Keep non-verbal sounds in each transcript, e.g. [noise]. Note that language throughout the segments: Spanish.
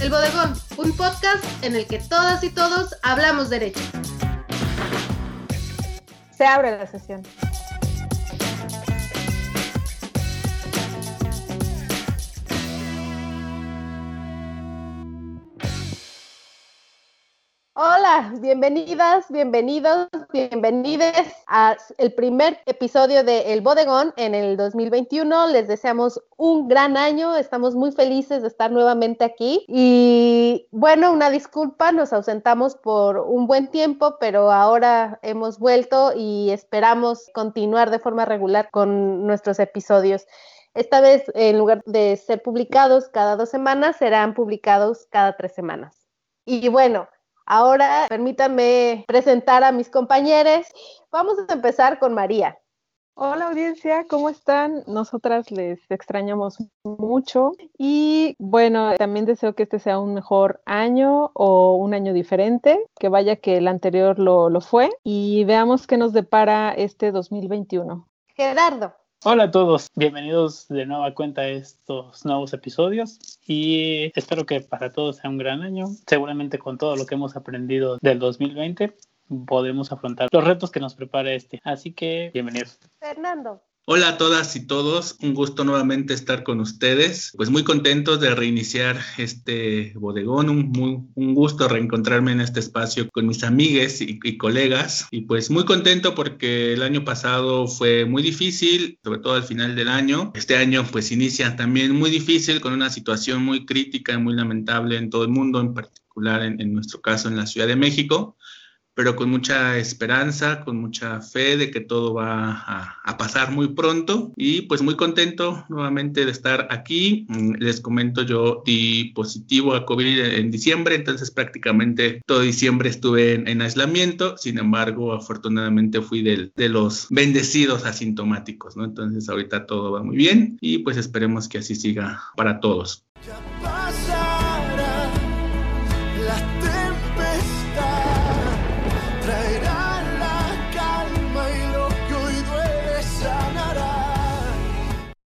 El Bodegón, un podcast en el que todas y todos hablamos derecho. Se abre la sesión. Hola, bienvenidas, bienvenidos, bienvenides a el primer episodio de El Bodegón en el 2021. Les deseamos un gran año, estamos muy felices de estar nuevamente aquí y bueno, una disculpa, nos ausentamos por un buen tiempo, pero ahora hemos vuelto y esperamos continuar de forma regular con nuestros episodios. Esta vez, en lugar de ser publicados cada dos semanas, serán publicados cada tres semanas. Y bueno, Ahora permítanme presentar a mis compañeros. Vamos a empezar con María. Hola audiencia, ¿cómo están? Nosotras les extrañamos mucho y bueno, también deseo que este sea un mejor año o un año diferente, que vaya que el anterior lo, lo fue y veamos qué nos depara este 2021. Gerardo. Hola a todos, bienvenidos de nueva cuenta a estos nuevos episodios y espero que para todos sea un gran año. Seguramente con todo lo que hemos aprendido del 2020 podemos afrontar los retos que nos prepara este. Así que bienvenidos. Fernando. Hola a todas y todos, un gusto nuevamente estar con ustedes. Pues muy contentos de reiniciar este bodegón, un, un gusto reencontrarme en este espacio con mis amigues y, colegas. Y pues muy contento porque el año pasado fue muy difícil, sobre todo al final del año. Este año pues inicia también muy difícil con una situación muy crítica y muy lamentable en todo el mundo, en particular en nuestro caso en la Ciudad de México pero con mucha esperanza, con mucha fe de que todo va a, pasar muy pronto y pues muy contento nuevamente de estar aquí. Mm, les comento, yo di positivo a COVID en diciembre, entonces prácticamente todo diciembre estuve en, en aislamiento, sin embargo, afortunadamente fui del, de los bendecidos asintomáticos, ¿no? Entonces ahorita todo va muy bien y pues esperemos que así siga para todos.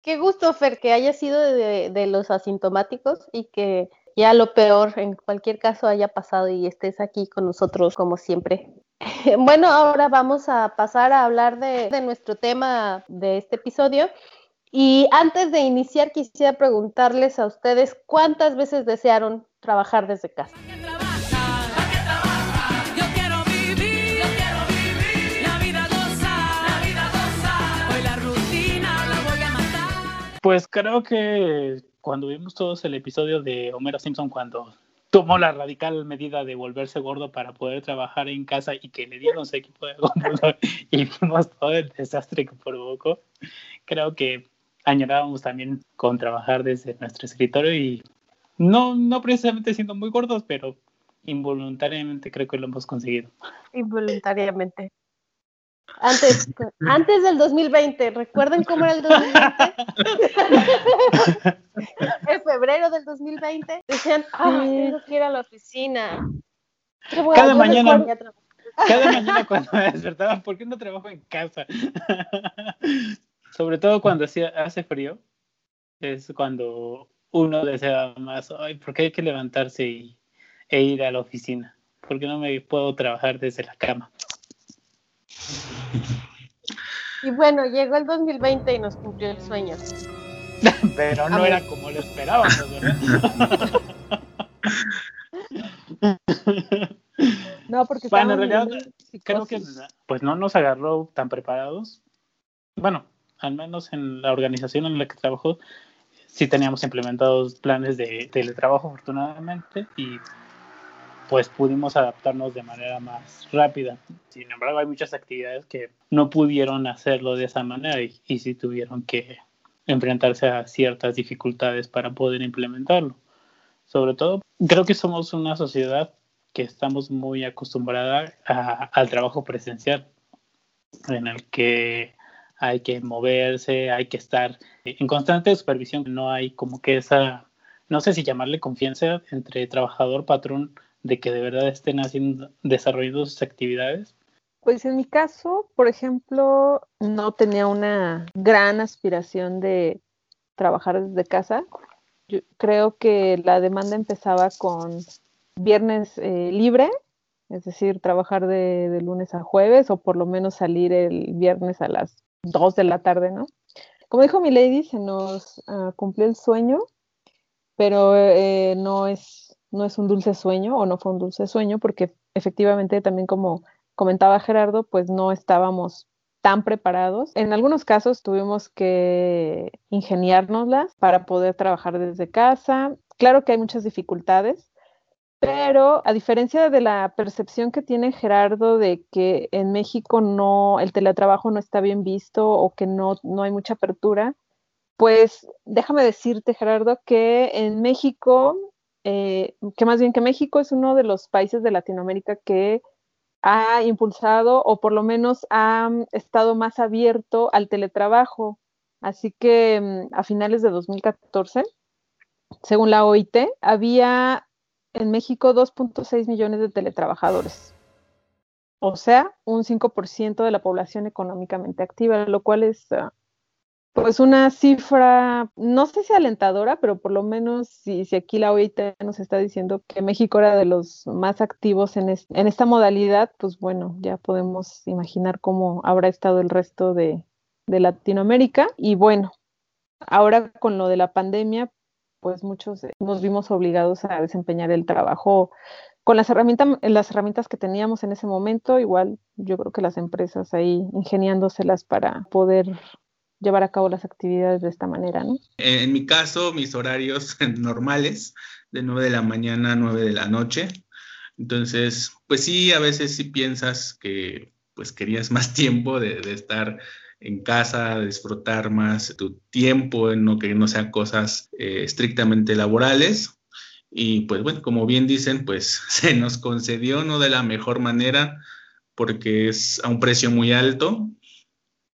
Qué gusto, Fer, que haya sido de, los asintomáticos y que ya lo peor en cualquier caso haya pasado y estés aquí con nosotros como siempre. [laughs] Bueno, ahora vamos a pasar a hablar de nuestro tema de este episodio. Y antes de iniciar, quisiera preguntarles a ustedes cuántas veces desearon trabajar desde casa. Pues creo que cuando vimos todos el episodio de Homero Simpson cuando tomó la radical medida de volverse gordo para poder trabajar en casa y que le dieron su equipo de computador [laughs] y vimos todo el desastre que provocó, creo que añorábamos también con trabajar desde nuestro escritorio y no, no precisamente siendo muy gordos, pero involuntariamente creo que lo hemos conseguido. Involuntariamente. Antes, antes del 2020, ¿recuerdan cómo era el 2020? [laughs] en febrero del 2020 decían, ah, tengo que ir a la oficina. Cada mañana, cada mañana cuando me despertaba, ¿por qué no trabajo en casa? [laughs] Sobre todo cuando hace frío, es cuando uno desea más, ay, ¿por qué hay que levantarse y, e ir a la oficina? ¿Por qué no me puedo trabajar desde la cama? Y bueno, llegó el 2020 y nos cumplió el sueño. Pero no era como lo esperábamos, ¿verdad? [laughs] No, porque bueno, en realidad creo que pues no nos agarró tan preparados. Bueno, al menos en la organización en la que trabajo sí teníamos implementados planes de teletrabajo afortunadamente y pues pudimos adaptarnos de manera más rápida. Sin embargo, hay muchas actividades que no pudieron hacerlo de esa manera y, y sí tuvieron que enfrentarse a ciertas dificultades para poder implementarlo. Sobre todo, creo que somos una sociedad que estamos muy acostumbrada a, al trabajo presencial, en el que hay que moverse, hay que estar en constante supervisión, no hay como que esa, no sé si llamarle confianza entre trabajador, patrón, de que de verdad estén haciendo, desarrollando sus actividades? Pues en mi caso, por ejemplo, no tenía una gran aspiración de trabajar desde casa. Yo creo que la demanda empezaba con viernes eh, libre, es decir, trabajar de, lunes a jueves o por lo menos salir el viernes a las 2 de la tarde, ¿no? Como dijo mi lady, se nos ah, cumplió el sueño, pero eh, no, es, no es un dulce sueño o no fue un dulce sueño porque efectivamente también como comentaba Gerardo, pues no estábamos tan preparados. En algunos casos tuvimos que ingeniárnoslas para poder trabajar desde casa. Claro que hay muchas dificultades, pero a diferencia de la percepción que tiene Gerardo de que en México no, el teletrabajo no está bien visto o que no, no hay mucha apertura, pues déjame decirte, Gerardo, que en México, eh, que más bien que México es uno de los países de Latinoamérica que ha impulsado o por lo menos ha mm, estado más abierto al teletrabajo. Así que mm, a finales de 2014, según la OIT, había en México 2.6 millones de teletrabajadores. O sea, un 5% de la población económicamente activa, lo cual es ah, pues una cifra, no sé si alentadora, pero por lo menos si, si, aquí la OIT nos está diciendo que México era de los más activos en, en esta modalidad, pues bueno, ya podemos imaginar cómo habrá estado el resto de, de Latinoamérica. Y bueno, ahora con lo de la pandemia, pues muchos nos vimos obligados a desempeñar el trabajo con las herramientas, las herramientas que teníamos en ese momento, igual yo creo que las empresas ahí ingeniándoselas para poder llevar a cabo las actividades de esta manera, ¿no? En mi caso, mis horarios [laughs] normales, de 9 de la mañana a 9 de la noche. Entonces, pues sí, a veces sí piensas que pues querías [laughs] más tiempo de, de estar en casa, disfrutar más tu tiempo, en lo que no sean cosas eh, estrictamente laborales. Y pues bueno, como bien dicen, pues [laughs] se nos concedió no de la mejor manera porque es a un precio muy alto,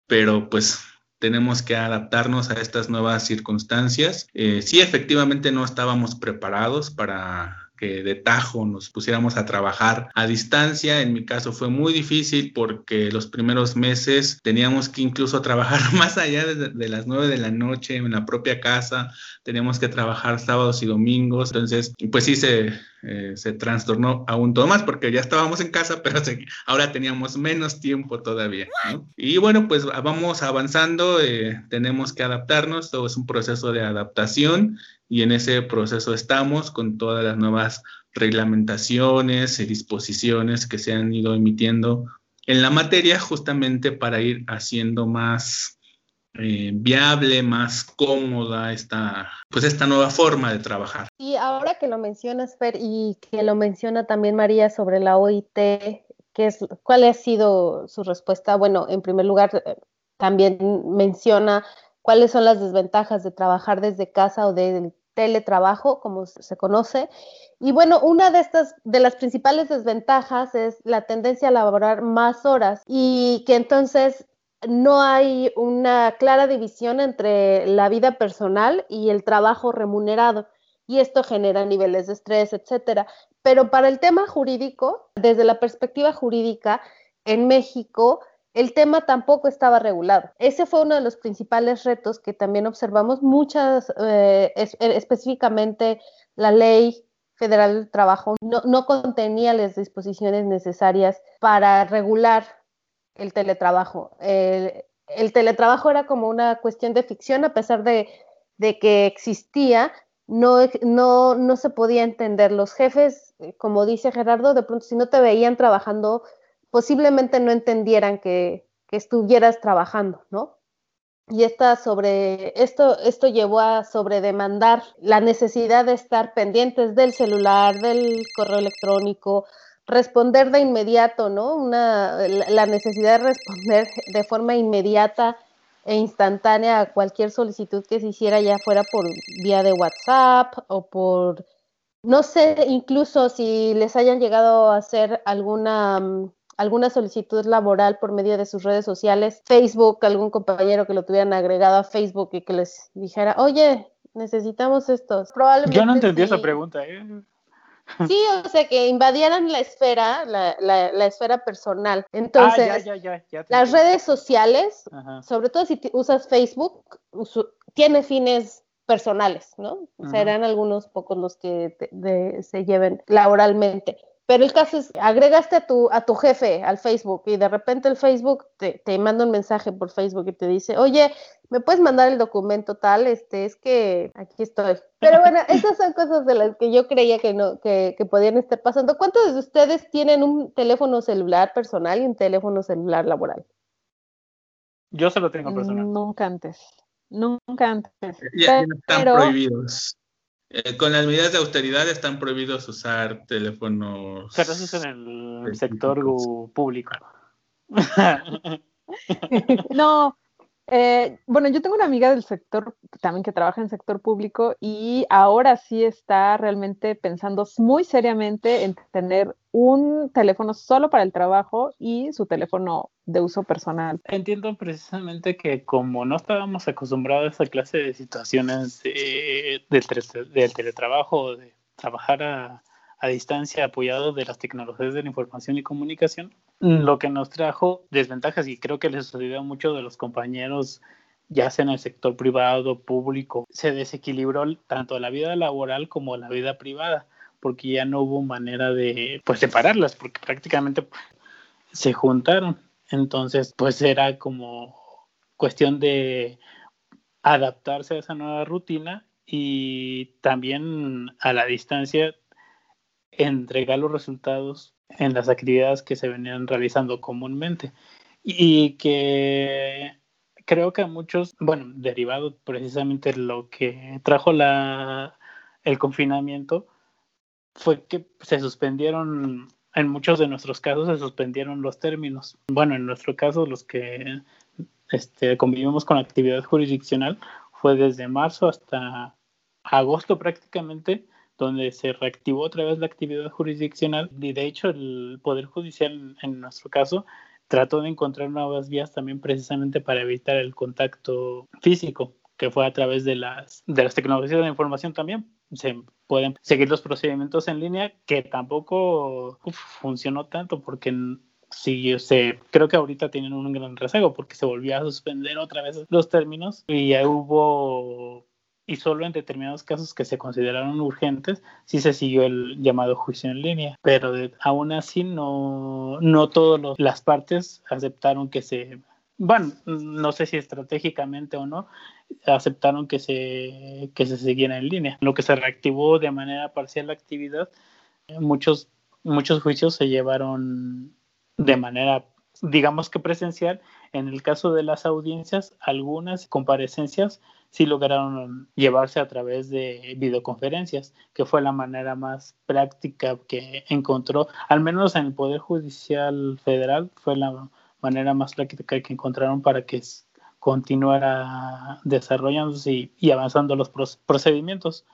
pero pues tenemos que adaptarnos a estas nuevas circunstancias. Eh, sí, efectivamente no estábamos preparados para que de tajo nos pusiéramos a trabajar a distancia. En mi caso fue muy difícil porque los primeros meses teníamos que incluso [laughs] trabajar más allá de, las nueve de la noche en la propia casa, teníamos que trabajar sábados y domingos. Entonces, pues sí se, eh, se trastornó aún todo más porque ya estábamos en casa, [laughs] pero ahora teníamos menos tiempo todavía. Y bueno, pues vamos avanzando, eh, tenemos que adaptarnos, todo es un proceso de adaptación y en ese proceso estamos con todas las nuevas reglamentaciones y disposiciones que se han ido emitiendo en la materia justamente para ir haciendo más eh, viable, más cómoda esta, pues esta nueva forma de trabajar. Y ahora que lo mencionas, Fer, y que lo menciona también María sobre la OIT, ¿qué es, ¿cuál ha sido su respuesta? Bueno, en primer lugar, eh, también menciona cuáles son las desventajas de trabajar desde casa o de teletrabajo, como se conoce. Y bueno, una de estas, de las principales desventajas es la tendencia a laborar más horas y que entonces no hay una clara división entre la vida personal y el trabajo remunerado. Y esto genera niveles de estrés, etcétera. Pero para el tema jurídico, desde la perspectiva jurídica, en México el tema tampoco estaba regulado. Ese fue uno de los principales retos que también observamos. Muchas, eh, eh, específicamente la ley federal del trabajo no, contenía las disposiciones necesarias para regular el teletrabajo. El, teletrabajo era como una cuestión de ficción, a pesar de, que existía, no, no, no se podía entender. Los jefes, como dice Gerardo, de pronto si no te veían trabajando posiblemente no entendieran que, estuvieras trabajando, ¿no? Y esta sobre, esto, esto llevó a sobredemandar la necesidad de estar pendientes del celular, del correo electrónico, responder de inmediato, ¿no? Una, la necesidad de responder de forma inmediata e instantánea a cualquier solicitud que se hiciera, ya fuera por vía de WhatsApp o por, no sé, incluso si les hayan llegado a hacer alguna mm, alguna solicitud laboral por medio de sus redes sociales, Facebook, algún compañero que lo tuvieran agregado a Facebook y que les dijera, oye, necesitamos estos. Probablemente Yo no entendí esa pregunta. ¿eh? [laughs] Sí, o sea, que invadieran la esfera, la, la, esfera personal. Entonces, ah, las redes sociales, sobre todo si usas Facebook, tiene fines personales, ¿no? O sea, eran algunos pocos los que se lleven laboralmente. Pero el caso es, agregaste a tu, a tu jefe al Facebook y de repente el Facebook te, te, manda un mensaje por Facebook y te dice, oye, ¿me puedes mandar el documento tal? Este, es que aquí estoy. Pero bueno, [laughs] esas son cosas de las que yo creía que no, que, que podían estar pasando. ¿Cuántos de ustedes tienen un teléfono celular personal y un teléfono celular laboral? Yo solo tengo personal. Nunca antes. Nunca antes. Ya, están prohibidos. Eh, con las medidas de austeridad están prohibidos usar teléfonos. Pero eso es en el sector público. [laughs] no, eh, bueno, yo tengo una amiga del sector también que trabaja en sector público y ahora sí está realmente pensando muy seriamente en tener un teléfono solo para el trabajo y su teléfono de uso personal. Entiendo precisamente que como no estábamos acostumbrados a esa clase de situaciones de, del teletrabajo, de trabajar a, a distancia apoyado de las tecnologías de la información y comunicación, lo que nos trajo desventajas y creo que les sucedió a muchos de los compañeros, ya sea en el sector privado, público, se desequilibró tanto la vida laboral como la vida privada, porque ya no hubo manera de pues separarlas, porque prácticamente se juntaron. Entonces, pues era como cuestión de adaptarse a esa nueva rutina y también a la distancia entregar los resultados en las actividades que se venían realizando comúnmente y que creo que a muchos, bueno, derivado precisamente lo que trajo la, el confinamiento, fue que se suspendieron, en muchos de nuestros casos se suspendieron los términos. Bueno, en nuestro caso, los que este, convivimos con actividad jurisdiccional, fue desde marzo hasta agosto prácticamente donde se reactivó otra vez la actividad jurisdiccional y de hecho el Poder Judicial en nuestro caso trató de encontrar nuevas vías también precisamente para evitar el contacto físico que fue a través de las, de las tecnologías de la información también. Se pueden seguir los procedimientos en línea que tampoco funcionó tanto porque sí, se, creo que ahorita tienen un gran rezago porque se volvió a suspender otra vez los términos y ya hubo y solo en determinados casos que se consideraron urgentes sí se siguió el llamado juicio en línea, pero aún así no, no todas las partes aceptaron que se, bueno, no sé si estratégicamente o no, aceptaron que se, que se siguiera en línea. Lo que se reactivó de manera parcial la actividad, muchos, muchos juicios se llevaron de manera digamos que presencial. En el caso de las audiencias, algunas comparecencias sí lograron llevarse a través de videoconferencias, que fue la manera más práctica que encontró, al menos en el Poder Judicial Federal, fue la manera más práctica que encontraron para que continuara desarrollándose y, avanzando los procedimientos,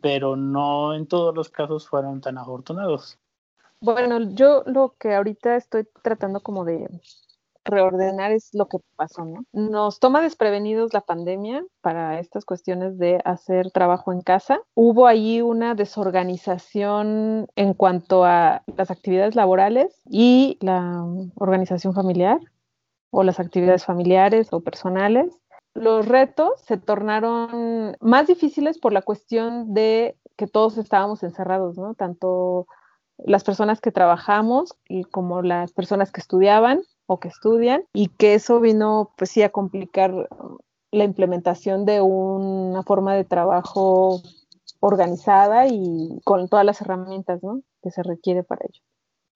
pero no en todos los casos fueron tan afortunados. Bueno, yo lo que ahorita estoy tratando como de reordenar es lo que pasó, ¿no? Nos toma desprevenidos la pandemia para estas cuestiones de hacer trabajo en casa. Hubo ahí una desorganización en cuanto a las actividades laborales y la organización familiar o las actividades familiares o personales. Los retos se tornaron más difíciles por la cuestión de que todos estábamos encerrados, ¿no? Tanto las personas que trabajamos y como las personas que estudiaban o que estudian y que eso vino pues sí a complicar la implementación de una forma de trabajo organizada y con todas las herramientas ¿no? que se requiere para ello.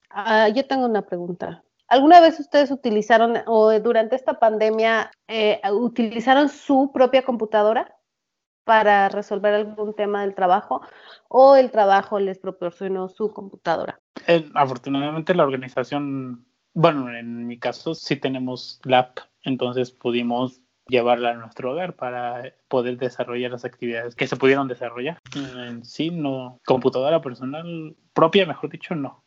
Ah, yo tengo una pregunta. ¿Alguna vez ustedes utilizaron o durante esta pandemia eh, utilizaron su propia computadora para resolver algún tema del trabajo o el trabajo les proporcionó su computadora? Eh, afortunadamente la organización bueno, en mi caso sí tenemos lap, entonces pudimos llevarla a nuestro hogar para poder desarrollar las actividades que se pudieron desarrollar. En sí, no, computadora personal propia, mejor dicho, no.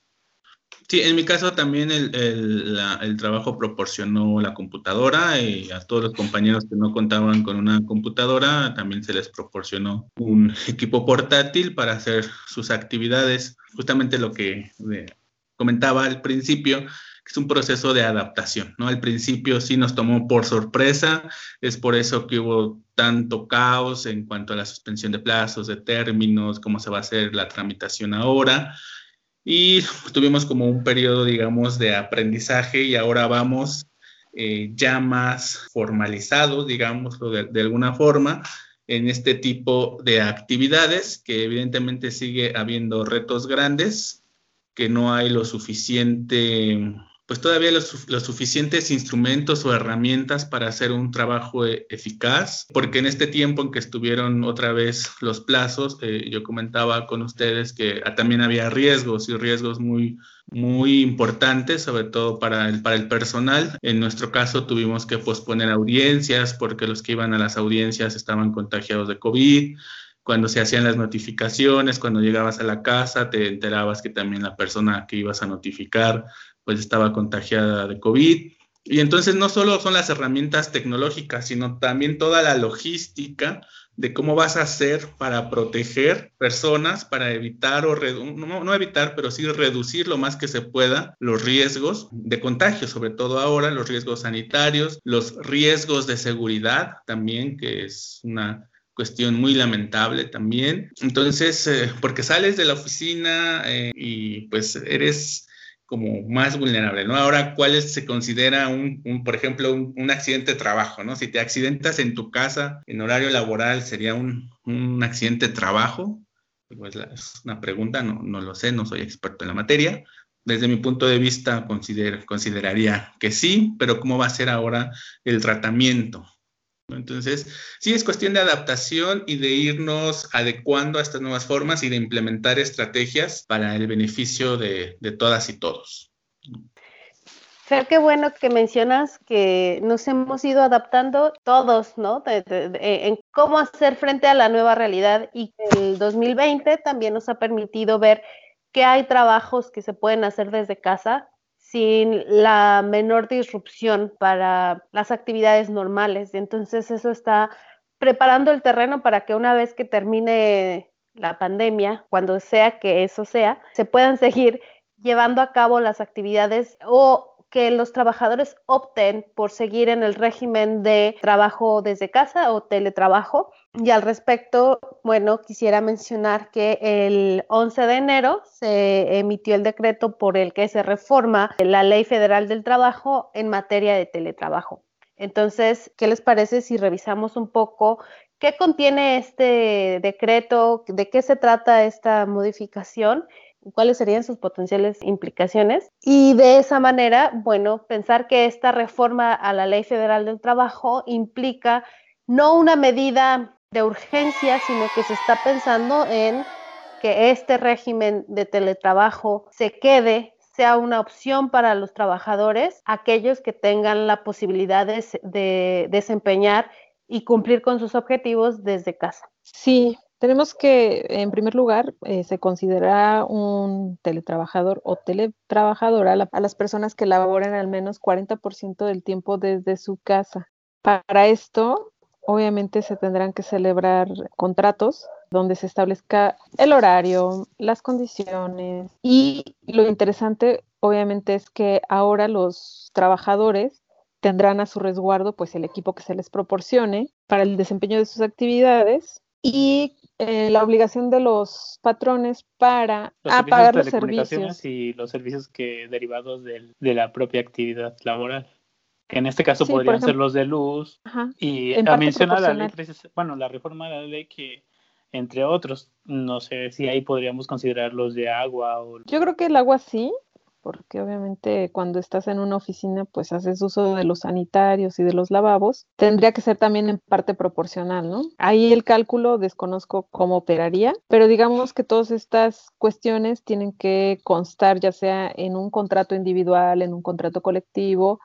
Sí, en mi caso también el, el, trabajo proporcionó la computadora y a todos los compañeros que no contaban con una computadora también se les proporcionó un equipo portátil para hacer sus actividades. Justamente lo que eh, comentaba al principio, es un proceso de adaptación, ¿no? Al principio sí nos tomó por sorpresa, es por eso que hubo tanto caos en cuanto a la suspensión de plazos, de términos, cómo se va a hacer la tramitación ahora. Y tuvimos como un periodo, digamos, de aprendizaje y ahora vamos eh, ya más formalizados, digamos, de, de alguna forma, en este tipo de actividades, que evidentemente sigue habiendo retos grandes, que no hay lo suficiente pues todavía los, suficientes instrumentos o herramientas para hacer un trabajo e, eficaz, porque en este tiempo en que estuvieron otra vez los plazos, eh, yo comentaba con ustedes que ah, también había riesgos y riesgos muy, muy importantes, sobre todo para el, para el personal. En nuestro caso tuvimos que posponer audiencias porque los que iban a las audiencias estaban contagiados de COVID cuando se hacían las notificaciones, cuando llegabas a la casa, te enterabas que también la persona que ibas a notificar pues estaba contagiada de COVID. Y entonces no solo son las herramientas tecnológicas, sino también toda la logística de cómo vas a hacer para proteger personas, para evitar o no, no, evitar, pero sí reducir lo más que se pueda los riesgos de contagio, sobre todo ahora los riesgos sanitarios, los riesgos de seguridad también, que es una cuestión muy lamentable también. Entonces, eh, porque sales de la oficina eh, y pues eres como más vulnerable, ¿no? Ahora, ¿cuál se considera un, por ejemplo, un, accidente de trabajo, ¿no? Si te accidentas en tu casa en horario laboral, ¿sería un, accidente de trabajo? Pues es una pregunta, no, no, lo sé, no soy experto en la materia. Desde mi punto de vista, consideraría que sí, pero ¿cómo va a ser ahora el tratamiento? Entonces, sí es cuestión de adaptación y de irnos adecuando a estas nuevas formas y de implementar estrategias para el beneficio de, todas y todos. Fer, qué bueno que mencionas que nos hemos ido adaptando todos, ¿no? en cómo hacer frente a la nueva realidad y el 2020 también nos ha permitido ver que hay trabajos que se pueden hacer desde casa sin la menor disrupción para las actividades normales. Entonces eso está preparando el terreno para que una vez que termine la pandemia, cuando sea que eso sea, se puedan seguir llevando a cabo las actividades o que los trabajadores opten por seguir en el régimen de trabajo desde casa o teletrabajo. Y al respecto, bueno, quisiera mencionar que el 11 de enero se emitió el decreto por el que se reforma la Ley Federal del Trabajo en materia de teletrabajo. Entonces, ¿qué les parece si revisamos un poco qué contiene este decreto, de qué se trata esta modificación cuáles serían sus potenciales implicaciones y de esa manera, bueno, pensar que esta reforma a la Ley Federal del Trabajo implica no una medida de urgencia, sino que se está pensando en que este régimen de teletrabajo se quede sea una opción para los trabajadores, aquellos que tengan la posibilidad de, de desempeñar y cumplir con sus objetivos desde casa. Sí, tenemos que, en primer lugar, eh, se considera un teletrabajador o teletrabajadora a, las personas que laboren al menos 40% del tiempo desde su casa. Para esto, obviamente, se tendrán que celebrar contratos donde se establezca el horario, las condiciones y lo interesante, obviamente, es que ahora los trabajadores tendrán a su resguardo pues el equipo que se les proporcione para el desempeño de sus actividades y eh, la obligación de los patrones para pagar los servicios y los servicios que derivados de la propia actividad laboral. Que en este caso podrían ser los de luz. y menciona la ley, bueno, la reforma de la ley que, entre otros, no sé si ahí podríamos considerar los de agua o... Yo creo que el agua sí, porque obviamente cuando estás en una oficina pues haces uso de los sanitarios y de los lavabos, tendría que ser también en parte proporcional, ¿no? Ahí el cálculo desconozco cómo operaría, pero digamos que todas estas cuestiones tienen que constar ya sea en un contrato individual, en un contrato colectivo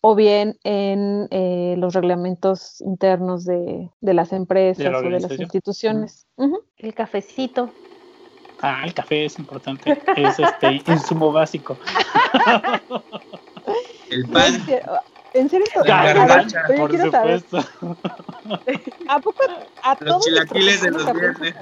o bien en eh, los reglamentos internos de, las empresas o de las instituciones. El cafecito. Ah, el café es importante. Es este insumo básico. el pan. ¿En serio? Por supuesto. [laughs] ¿A poco a los chilaquiles de los viernes?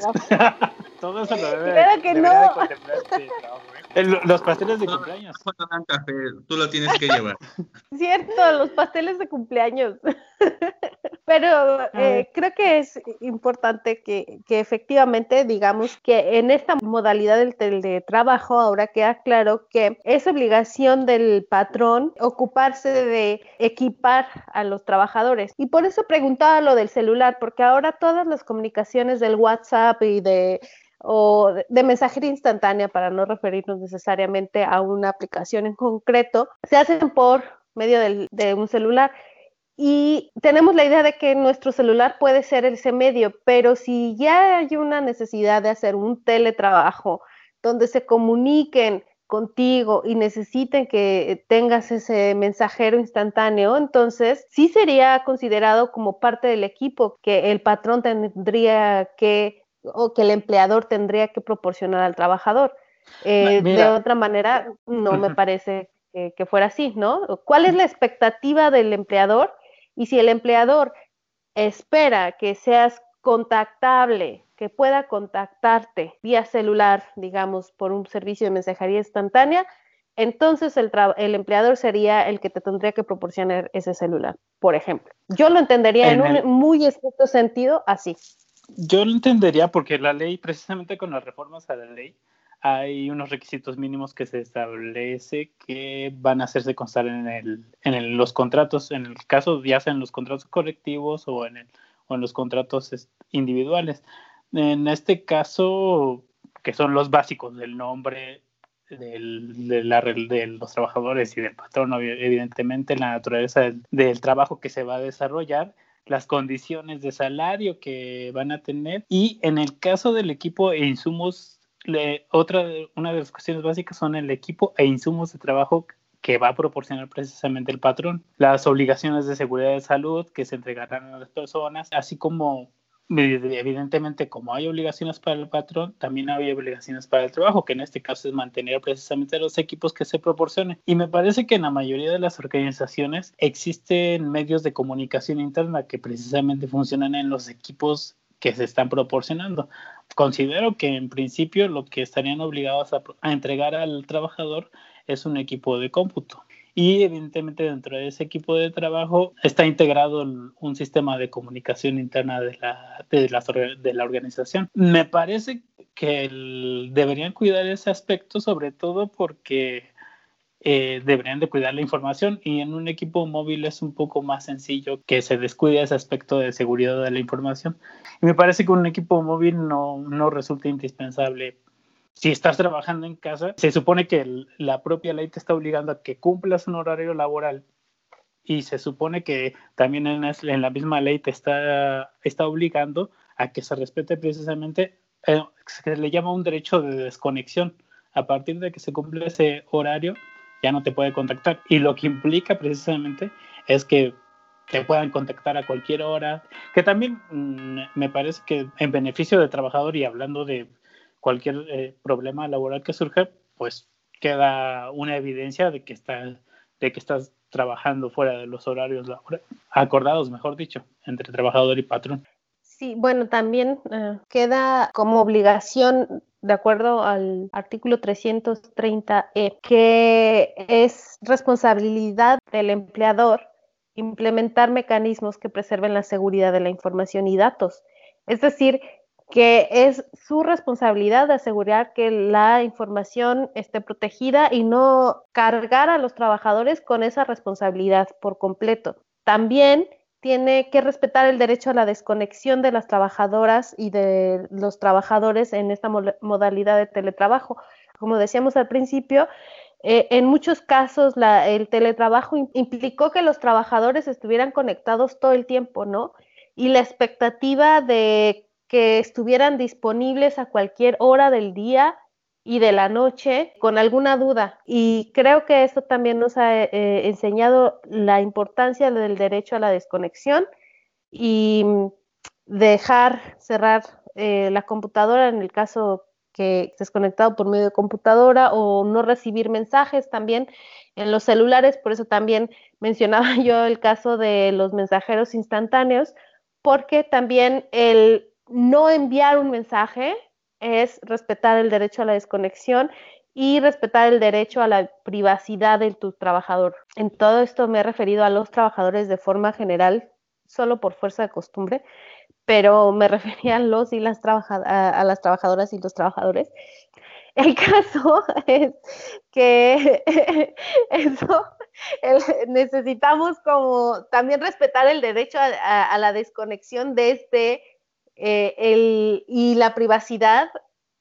Todo eso lo debe, Claro que de no. contemplar trabajo. El- los pasteles de cumpleaños. No dan café, tú lo tienes que llevar. [laughs] Cierto, los pasteles de cumpleaños. [laughs] Pero eh, creo que es importante que, que efectivamente digamos que en esta modalidad del teletrabajo ahora queda claro que es obligación del patrón ocuparse de equipar a los trabajadores. Y por eso preguntaba lo del celular, porque ahora todas las comunicaciones del WhatsApp y de o de- mensajería instantánea para no referirnos necesariamente a una aplicación en concreto, se hacen por medio de un celular. Y tenemos la idea de que nuestro celular puede ser ese medio, pero si ya hay una necesidad de hacer un teletrabajo donde se comuniquen contigo y necesiten que tengas ese mensajero instantáneo, entonces sí sería considerado como parte del equipo que el patrón tendría que o que el empleador tendría que proporcionar al trabajador. Eh, de otra manera, no me parece que, que fuera así, ¿no? ¿Cuál es la expectativa del empleador? Y si el empleador espera que seas contactable, que pueda contactarte vía celular, digamos, por un servicio de mensajería instantánea, entonces el, el empleador sería el que te tendría que proporcionar ese celular, por ejemplo. Yo lo entendería en, En un el- muy estricto sentido así. Yo lo entendería porque la ley, precisamente con las reformas a la ley, hay unos requisitos mínimos que se establece que van a hacerse constar en, el, en el- los contratos, en el caso ya sea en los contratos colectivos o en, el, o en los contratos es- individuales. En este caso, que son los básicos del nombre del- de, la de los trabajadores y del patrón, evidentemente, la naturaleza del trabajo que se va a desarrollar, las condiciones de salario que van a tener. Y en el caso del equipo e insumos, le- otra una de las cuestiones básicas son el equipo e insumos de trabajo que va a proporcionar precisamente el patrón, las obligaciones de seguridad de salud que se entregarán a las personas, así como evidentemente como hay obligaciones para el patrón, también hay obligaciones para el trabajo, que en este caso es mantener precisamente los equipos que se proporcionen. Y me parece que en la mayoría de las organizaciones existen medios de comunicación interna que precisamente funcionan en los equipos que se están proporcionando. Considero que en principio lo que estarían obligados a, a entregar al trabajador es un equipo de cómputo. Y evidentemente dentro de ese equipo de trabajo está integrado un sistema de comunicación interna de la, de la, de la organización. Me parece que el- deberían cuidar ese aspecto sobre todo porque eh, deberían de cuidar la información y en un equipo móvil es un poco más sencillo que se descuide ese aspecto de seguridad de la información. Y me parece que un equipo móvil no, no resulta indispensable si estás trabajando en casa, se supone que la propia ley te está obligando a que cumplas un horario laboral y se supone que también en la misma ley te está, está obligando a que se respete precisamente, eh, se le llama un derecho de desconexión. A partir de que se cumple ese horario, ya no te puede contactar. Y lo que implica precisamente es que te puedan contactar a cualquier hora, que también mm, me parece que en beneficio del trabajador y hablando de cualquier eh, problema laboral que surja, pues queda una evidencia de que está, de que estás trabajando fuera de los horarios acordados, mejor dicho, entre trabajador y patrón. Sí, bueno, también eh, queda como obligación, de acuerdo al artículo 330E, que es responsabilidad del empleador implementar mecanismos que preserven la seguridad de la información y datos. Es decir, que es su responsabilidad de asegurar que la información esté protegida y no cargar a los trabajadores con esa responsabilidad por completo. También tiene que respetar el derecho a la desconexión de las trabajadoras y de los trabajadores en esta mo- modalidad de teletrabajo. Como decíamos al principio, eh, en muchos casos el teletrabajo im- implicó que los trabajadores estuvieran conectados todo el tiempo, ¿no? Y la expectativa de que estuvieran disponibles a cualquier hora del día y de la noche con alguna duda. Y creo que esto también nos ha eh, enseñado la importancia del derecho a la desconexión y mm, dejar cerrar eh, la computadora en el caso que estés conectado por medio de computadora o no recibir mensajes también en los celulares. Por eso también [laughs] mencionaba yo el caso de los mensajeros instantáneos, porque también el no enviar un mensaje es respetar el derecho a la desconexión y respetar el derecho a la privacidad de tu trabajador. En todo esto me he referido a los trabajadores de forma general, solo por fuerza de costumbre, pero me [laughs] refería a los y las a, trabajadoras y los trabajadores. El [laughs] caso es que [laughs] eso necesitamos como también respetar el derecho a, la desconexión de este eh, y la privacidad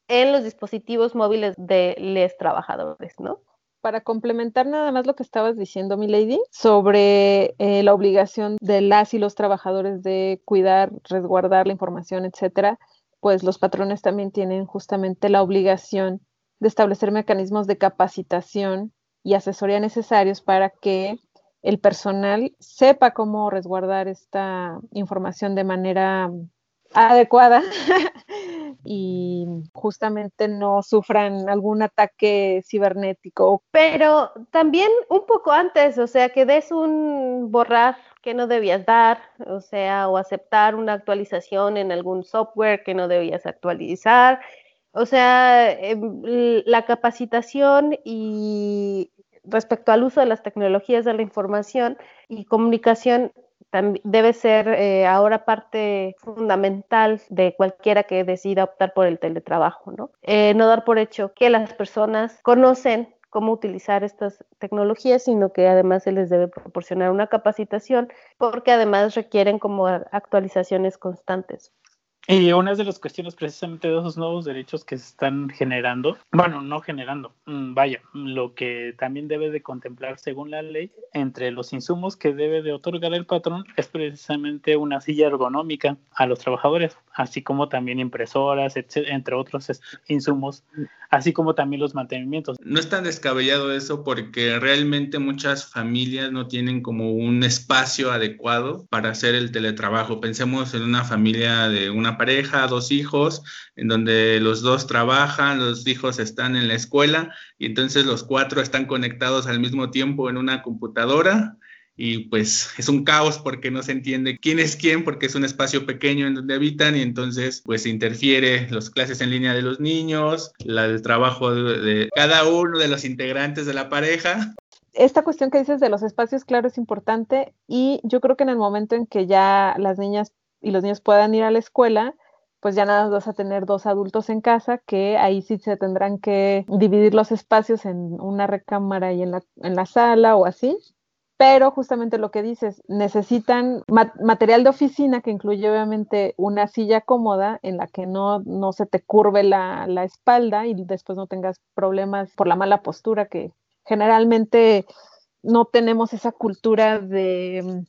en los dispositivos móviles de los trabajadores, ¿no? Para complementar nada más lo que estabas diciendo, mi lady, sobre eh, la obligación de las y los trabajadores de cuidar, resguardar la información, etcétera, pues los patrones también tienen justamente la obligación de establecer mecanismos de capacitación y asesoría necesarios para que el personal sepa cómo resguardar esta información de manera adecuada [laughs] y justamente no sufran algún ataque cibernético. Pero también un poco antes, o sea, que des un borrar que no debías dar, o sea, o aceptar una actualización en algún software que no debías actualizar. O sea, em, la capacitación y respecto al uso de las tecnologías de la información y comunicación debe ser eh, ahora parte fundamental de cualquiera que decida optar por el teletrabajo, ¿no? Eh, no dar por hecho que las personas conocen cómo utilizar estas tecnologías, sino que además se les debe proporcionar una capacitación porque además requieren como actualizaciones constantes. Y una de las cuestiones precisamente de esos nuevos derechos que se están generando, bueno, no generando, mm, vaya, lo que también debe de contemplar según la ley, entre los insumos que debe de otorgar el patrón es precisamente una silla ergonómica a los trabajadores, así como también impresoras, entre otros insumos, así como también los mantenimientos. No es tan descabellado eso porque realmente muchas familias no tienen como un espacio adecuado para hacer el teletrabajo. Pensemos en una familia de una pareja, dos hijos, en donde los dos trabajan, los hijos están en la escuela y entonces los cuatro están conectados al mismo tiempo en una computadora y pues es un caos porque no se entiende quién es quién porque es un espacio pequeño en donde habitan y entonces pues interfiere las clases en línea de los niños, la, el trabajo de, cada uno de los integrantes de la pareja. Esta cuestión que dices de los espacios, claro, es importante y yo creo que en el momento en que ya las niñas y los niños puedan ir a la escuela, pues ya nada vas a tener dos adultos en casa que ahí sí se tendrán que dividir los espacios en una recámara y en la, en la sala o así. Pero justamente lo que dices, necesitan material de oficina que incluye obviamente una silla cómoda en la que no, no se te curve la, la espalda y después no tengas problemas por la mala postura que generalmente no tenemos esa cultura de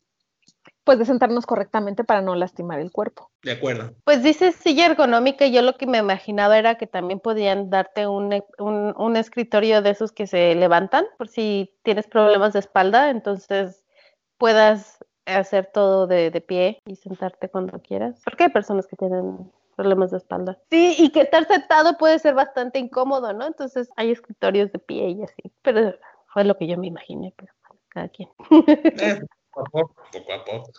pues de sentarnos correctamente para no lastimar el cuerpo. De acuerdo. Pues dices silla ergonómica y yo lo que me imaginaba era que también podían darte un, escritorio de esos que se levantan por si tienes problemas de espalda, entonces puedas hacer todo de, de pie y sentarte cuando quieras. Porque hay personas que tienen problemas de espalda. Sí, y que estar sentado puede ser bastante incómodo, ¿no? Entonces hay escritorios de pie y así, pero fue lo que yo me imaginé, pero cada quien. Eh, poco a poco, poco a poco.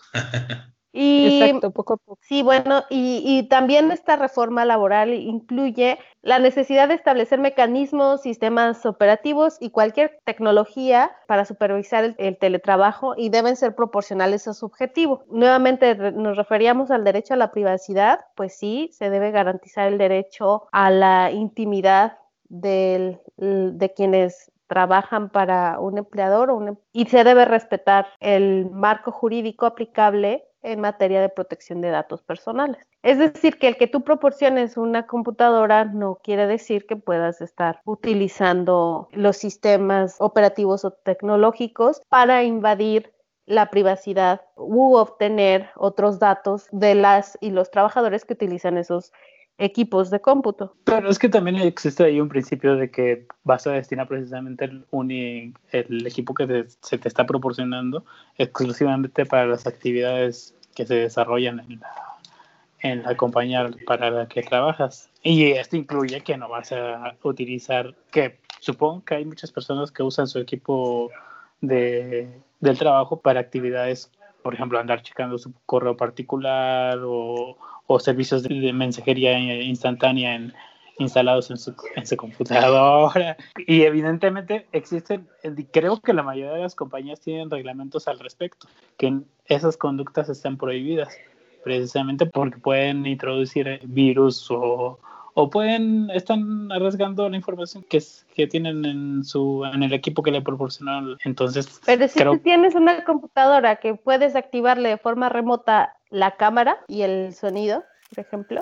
Y, Exacto, poco a poco. Sí, bueno, y, y, también esta reforma laboral incluye la necesidad de establecer mecanismos, sistemas operativos y cualquier tecnología para supervisar el, el, teletrabajo y deben ser proporcionales a su objetivo. Nuevamente nos referíamos al derecho a la privacidad, pues sí, se debe garantizar el derecho a la intimidad del, de quienes trabajan para un empleador o em, y se debe respetar el marco jurídico aplicable en materia de protección de datos personales. Es decir, que el que tú proporciones una computadora no quiere decir que puedas estar utilizando los sistemas operativos o tecnológicos para invadir la privacidad u obtener otros datos de las y los trabajadores que utilizan esos equipos de cómputo. Pero es que también existe ahí un principio de que vas a destinar precisamente el, equipo que se te está proporcionando exclusivamente para las actividades que se desarrollan en la, en la compañía para la que trabajas. Y esto incluye que no vas a utilizar, que supongo que hay muchas personas que usan su equipo de, del trabajo para actividades, por ejemplo, andar checando su correo particular o o servicios de, mensajería instantánea en, instalados en su, en su computadora. Y evidentemente existen, creo que la mayoría de las compañías tienen reglamentos al respecto, que esas conductas están prohibidas, precisamente porque pueden introducir virus o, o pueden, están arriesgando la información que, que tienen en su en el equipo que le proporcionaron. Entonces, pero si tú tienes una computadora que puedes activarle de forma remota la cámara y el sonido, por ejemplo,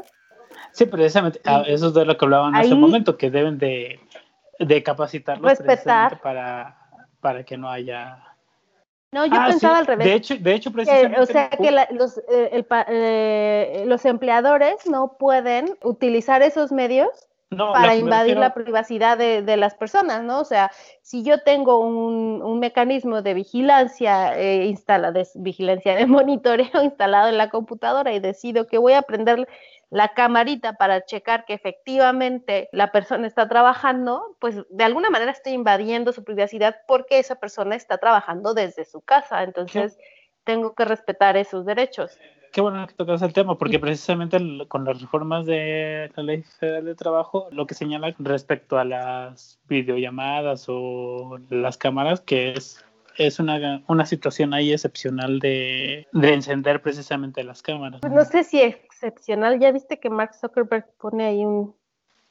Sí, precisamente, ah, eso es de lo que hablaban hace un momento, que deben de, de capacitarlos respetar. para, para que no haya... No, yo ah, pensaba al revés. De hecho, de hecho precisamente... o sea, que los, eh, eh, los empleadores no pueden utilizar esos medios para invadir la privacidad de, de, las personas, ¿no? O sea, si yo tengo un, un mecanismo de vigilancia eh, instalado, de vigilancia de [laughs] monitoreo instalado en la computadora y decido que voy a prender la camarita para checar que efectivamente la persona está trabajando, pues de alguna manera estoy invadiendo su privacidad porque esa persona está trabajando desde su casa. Entonces, tengo que respetar esos derechos. Qué bueno que tocas el tema, porque precisamente con las reformas de la Ley Federal de Trabajo, lo que señala respecto a las videollamadas o las cámaras, que es es una, una situación ahí excepcional de, de, encender precisamente las cámaras. Pues no sé si excepcional, ya viste que Mark Zuckerberg pone ahí un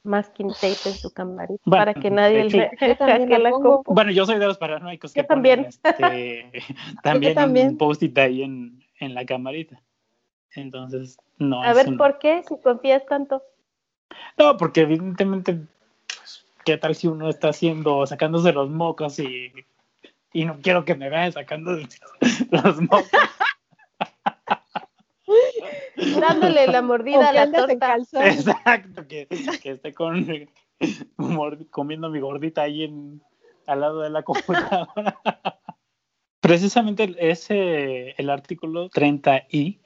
masking tape en su camarita para que nadie le, [laughs] la Bueno, yo soy de los paranoicos que también. Ponen, este, [laughs] también, también, un post-it ahí en, en, la camarita. Entonces, no. A ver, ¿por qué? Si confías tanto. No, porque evidentemente, pues, ¿qué tal si uno está haciendo, sacándose los mocos y y no quiero que me vean sacando [laughs] los mocos. Dándole la mordida a la torta. Exacto, que, que esté con, [laughs] comiendo mi gordita ahí en, al lado de la computadora. Precisamente ese, el artículo 30i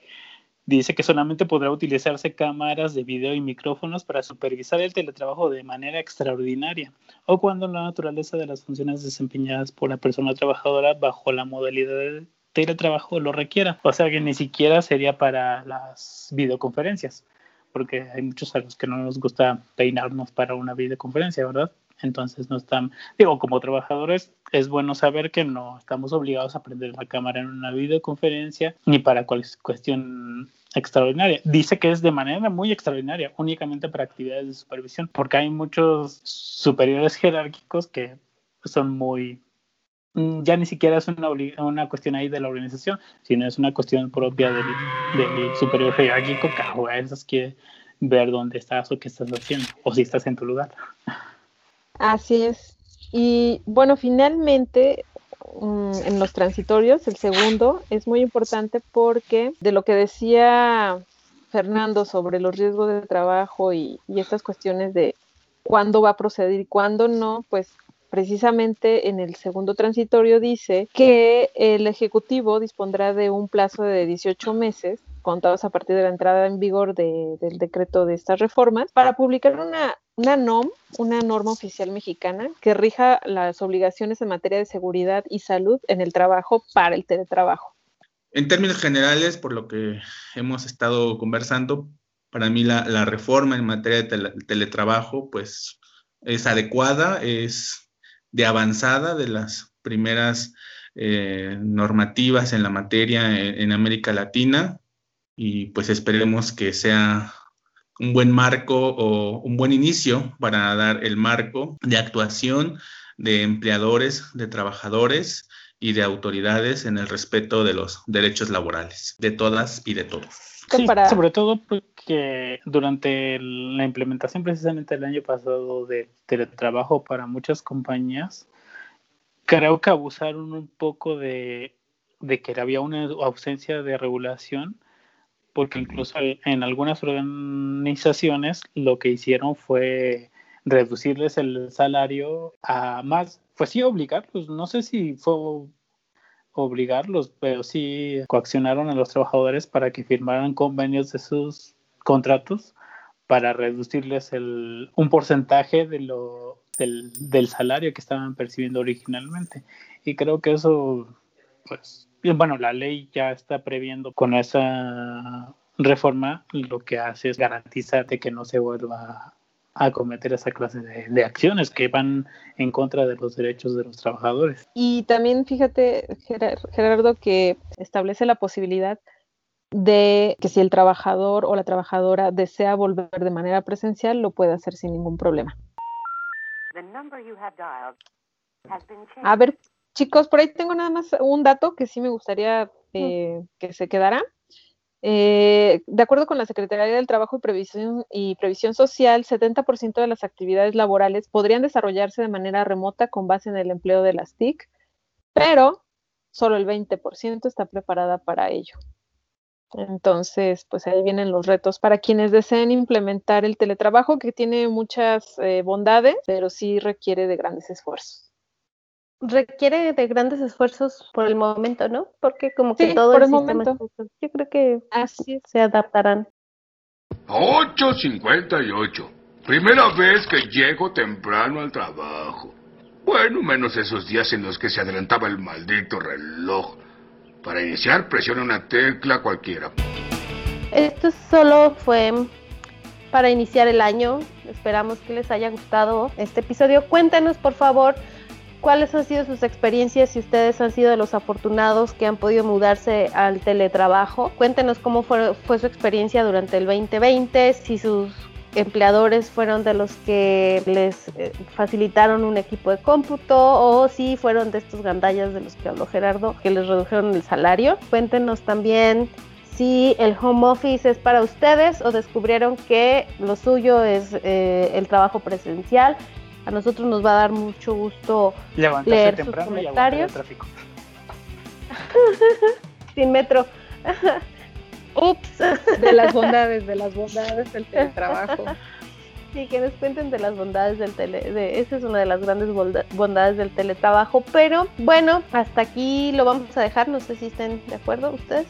Dice que solamente podrá utilizarse cámaras de video y micrófonos para supervisar el teletrabajo de manera extraordinaria o cuando la naturaleza de las funciones desempeñadas por la persona trabajadora bajo la modalidad de teletrabajo lo requiera. O sea que ni siquiera sería para las videoconferencias, porque hay muchos a los que no nos gusta peinarnos para una videoconferencia, ¿verdad? Entonces no están, digo, como trabajadores es bueno saber que no estamos obligados a prender la cámara en una videoconferencia ni para cualquier cuestión extraordinaria. Dice que es de manera muy extraordinaria, únicamente para actividades de supervisión, porque hay muchos superiores jerárquicos que son muy ya ni siquiera es una, una cuestión ahí de la organización, sino es una cuestión propia del, del superior jerárquico que a veces quiere ver dónde estás o qué estás haciendo, o si estás en tu lugar. Así es. Y bueno, finalmente mm, en los transitorios, el segundo es muy importante porque de lo que decía Fernando sobre los riesgos de trabajo y, y estas cuestiones de cuándo va a proceder y cuándo no, pues precisamente en el segundo transitorio dice que el Ejecutivo dispondrá de un plazo de 18 meses contados a partir de la entrada en vigor del decreto de estas reformas, para publicar una, una NOM, una norma oficial mexicana, que rija las obligaciones en materia de seguridad y salud en el trabajo para el teletrabajo. En términos generales, por lo que hemos estado conversando, para mí la, la reforma en materia de teletrabajo, pues es adecuada, es de avanzada de las primeras eh, normativas en la materia en América Latina y pues esperemos que sea un buen marco o un buen inicio para dar el marco de actuación de empleadores, de trabajadores y de autoridades en el respeto de los derechos laborales de todas y de todos. Sobre todo porque durante la implementación precisamente el año pasado de teletrabajo para muchas compañías, creo que abusaron un poco de, de que había una ausencia de regulación porque incluso en algunas organizaciones lo que hicieron fue reducirles el salario a más, pues sí obligarlos, no sé si fue obligarlos, pero sí coaccionaron a los trabajadores para que firmaran convenios de sus contratos para reducirles el, un porcentaje de lo, del, del salario que estaban percibiendo originalmente. Y creo que eso, pues bueno, la ley ya está previendo con esa reforma, lo que hace es garantizar que no se vuelva a cometer esa clase de, acciones que van en contra de los derechos de los trabajadores. Y también fíjate, Gerardo, que establece la posibilidad de que si el trabajador o la trabajadora desea volver de manera presencial, lo puede hacer sin ningún problema. A ver, chicos, por ahí tengo nada más un dato que sí me gustaría eh, que se quedara. Eh, de acuerdo con la Secretaría del Trabajo y Previsión, Social, 70% de las actividades laborales podrían desarrollarse de manera remota con base en el empleo de las TIC, pero solo el 20% está preparada para ello. Entonces, pues ahí vienen los retos para quienes deseen implementar el teletrabajo, que tiene muchas eh, bondades, pero sí requiere de grandes esfuerzos requiere de grandes esfuerzos por el momento, ¿no? Porque como que todo por el, momento. yo creo que así se adaptarán. 8.58. Primera vez que llego temprano al trabajo. Bueno, menos esos días en los que se adelantaba el maldito reloj. Para iniciar, presiona una tecla cualquiera. Esto solo fue para iniciar el año. Esperamos que les haya gustado este episodio. Cuéntenos, por favor, cuáles han sido sus experiencias, si ustedes han sido de los afortunados que han podido mudarse al teletrabajo. Cuéntenos cómo fue, su experiencia durante el 2020, si sus empleadores fueron de los que les eh, facilitaron un equipo de cómputo o si fueron de estos gandallas de los que habló Gerardo que les redujeron el salario. Cuéntenos también si el home office es para ustedes o descubrieron que lo suyo es eh, el trabajo presencial a nosotros nos va a dar mucho gusto leer sus comentarios. tráfico. [laughs] Sin metro. [laughs] Ups. De las bondades, de las bondades del teletrabajo. Sí, que nos cuenten de las bondades del tele, de, esa es una de las grandes bondades del teletrabajo, pero bueno, hasta aquí lo vamos a dejar, no sé si estén de acuerdo ustedes.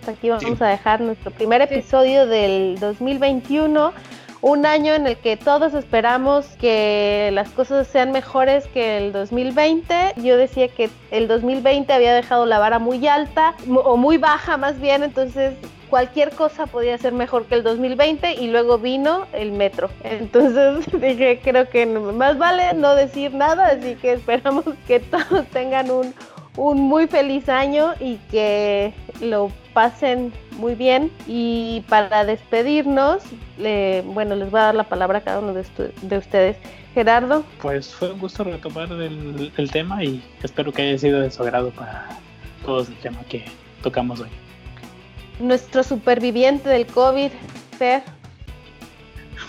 Hasta aquí vamos a dejar nuestro primer episodio del 2021 un año en el que todos esperamos que las cosas sean mejores que el 2020. Yo decía que el 2020 había dejado la vara muy alta o muy baja más bien, entonces cualquier cosa podía ser mejor que el 2020 y luego vino el metro. Entonces [laughs] dije, creo que más vale no decir nada, así que esperamos que todos tengan un, un muy feliz año y que lo pasen muy bien. Y para despedirnos, bueno, les voy a dar la palabra a cada uno de, ustedes. Gerardo. Pues fue un gusto retomar el, tema y espero que haya sido de su agrado para todos el tema que tocamos hoy. Nuestro superviviente del COVID, Fer.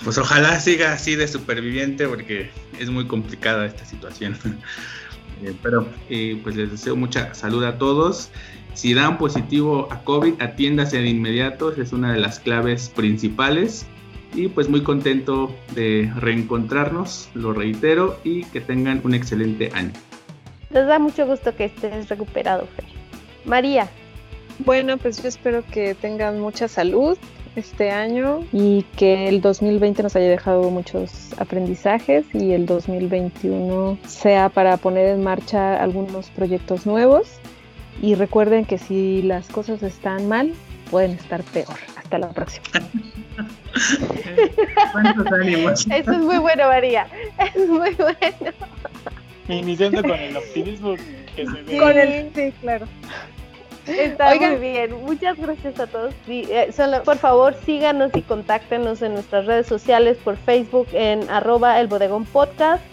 Pues ojalá siga así de superviviente porque es muy complicada esta situación. [laughs] Eh, pero eh, pues les deseo mucha salud a todos si dan positivo a COVID, atiéndase de inmediato, es una de las claves principales. Y pues muy contento de reencontrarnos, lo reitero, y que tengan un excelente año. Nos da mucho gusto que estés recuperado, Fer. María. Bueno, pues yo espero que tengan mucha salud este año y que el 2020 nos haya dejado muchos aprendizajes y el 2021 sea para poner en marcha algunos proyectos nuevos y recuerden que si las cosas están mal, pueden estar peor. Hasta la próxima. [laughs] Eso es muy bueno, María. Es muy bueno. Iniciando con el optimismo que se ve. Con el, sí, claro. Está muy bien. Muchas gracias a todos. Eh, por favor, síganos y contáctenos en nuestras redes sociales por Facebook en arroba el bodegón podcast.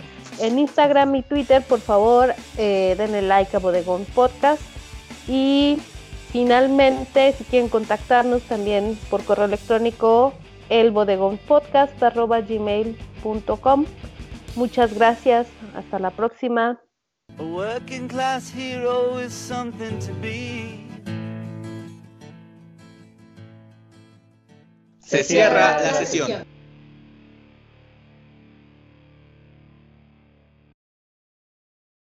En Instagram y Twitter, por favor, eh, denle like a Bodegón Podcast. Y finalmente, si quieren contactarnos también por correo electrónico, elbodegonpodcast.gmail.com. Muchas gracias, hasta la próxima. Se cierra la sesión.